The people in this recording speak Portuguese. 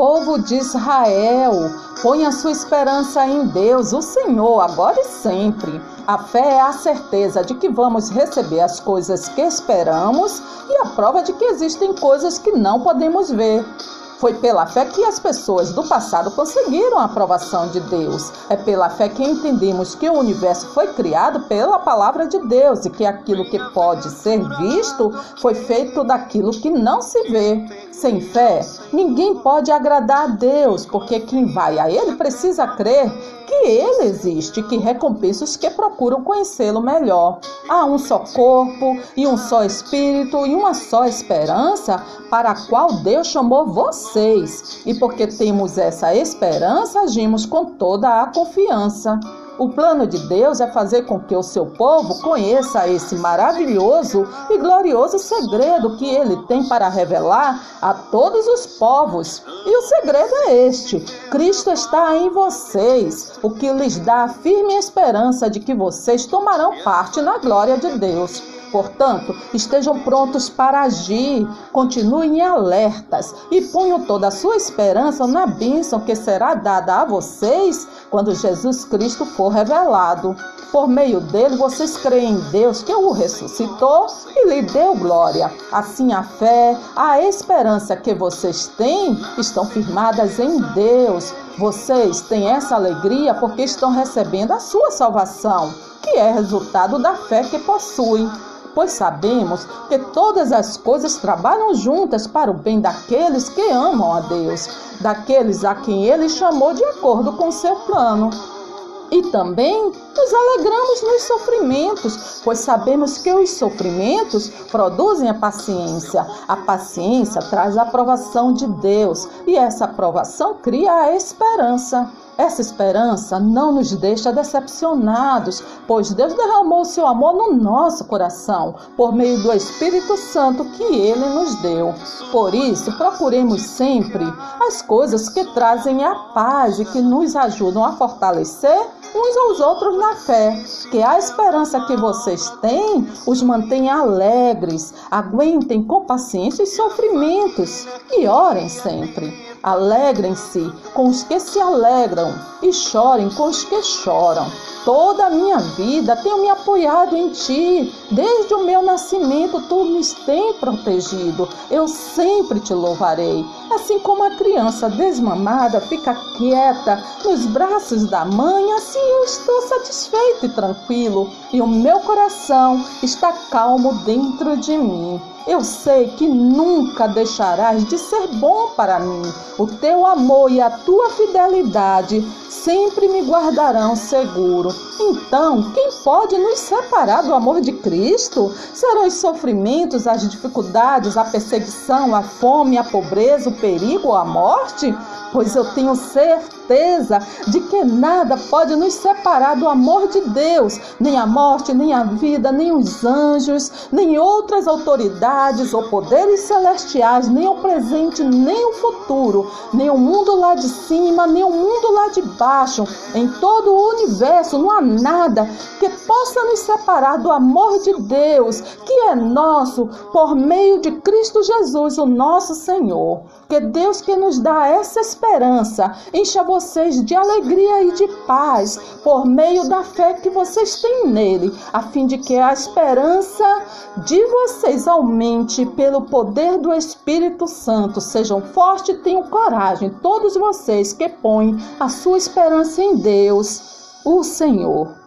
Povo de Israel, põe a sua esperança em Deus, o Senhor, agora e sempre. A fé é a certeza de que vamos receber as coisas que esperamos e a prova de que existem coisas que não podemos ver. Foi pela fé que as pessoas do passado conseguiram a aprovação de Deus. É pela fé que entendemos que o universo foi criado pela palavra de Deus e que aquilo que pode ser visto foi feito daquilo que não se vê. Sem fé, ninguém pode agradar a Deus, porque quem vai a Ele precisa crer que Ele existe, que recompensa os que procuram conhecê-lo melhor. Há um só corpo e um só Espírito e uma só esperança para a qual Deus chamou vocês. E porque temos essa esperança, agimos com toda a confiança. O plano de Deus é fazer com que o seu povo conheça esse maravilhoso e glorioso segredo que ele tem para revelar a todos os povos. E o segredo é este: Cristo está em vocês, o que lhes dá a firme esperança de que vocês tomarão parte na glória de Deus. Portanto, estejam prontos para agir, continuem alertas e ponham toda a sua esperança na bênção que será dada a vocês quando Jesus Cristo for revelado. Por meio dele, vocês creem em Deus que o ressuscitou e lhe deu glória. Assim, a fé, a esperança que vocês têm estão firmadas em Deus. Vocês têm essa alegria porque estão recebendo a sua salvação, que é resultado da fé que possuem pois sabemos que todas as coisas trabalham juntas para o bem daqueles que amam a Deus, daqueles a quem ele chamou de acordo com seu plano. E também nos alegramos nos sofrimentos, pois sabemos que os sofrimentos produzem a paciência. A paciência traz a aprovação de Deus, e essa aprovação cria a esperança. Essa esperança não nos deixa decepcionados, pois Deus derramou seu amor no nosso coração por meio do Espírito Santo que ele nos deu. Por isso, procuremos sempre as coisas que trazem a paz e que nos ajudam a fortalecer uns aos outros na fé, que a esperança que vocês têm os mantém alegres, aguentem com paciência os sofrimentos e orem sempre. Alegrem-se com os que se alegram e chorem com os que choram. Toda a minha vida tenho me apoiado em ti. Desde o meu nascimento, tu me tens protegido. Eu sempre te louvarei. Assim como a criança desmamada fica quieta nos braços da mãe, assim eu estou satisfeito e tranquilo, e o meu coração está calmo dentro de mim. Eu sei que nunca deixarás de ser bom para mim. O teu amor e a tua fidelidade sempre me guardarão seguro. Então, quem pode nos separar do amor de Cristo? Serão os sofrimentos, as dificuldades, a perseguição, a fome, a pobreza, o perigo ou a morte? Pois eu tenho certeza de que nada pode nos separar do amor de Deus, nem a morte, nem a vida, nem os anjos, nem outras autoridades ou poderes celestiais, nem o presente, nem o futuro, nem o mundo lá de cima, nem o mundo lá de baixo. Em todo o universo não há nada que possa nos separar do amor de Deus, que é nosso por meio de Cristo Jesus, o nosso Senhor. Que Deus que nos dá essa esperança encha vocês de alegria e de paz por meio da fé que vocês têm nele, a fim de que a esperança de vocês aumente pelo poder do Espírito Santo. Sejam fortes e tenham coragem, todos vocês que põem a sua esperança em Deus, o Senhor.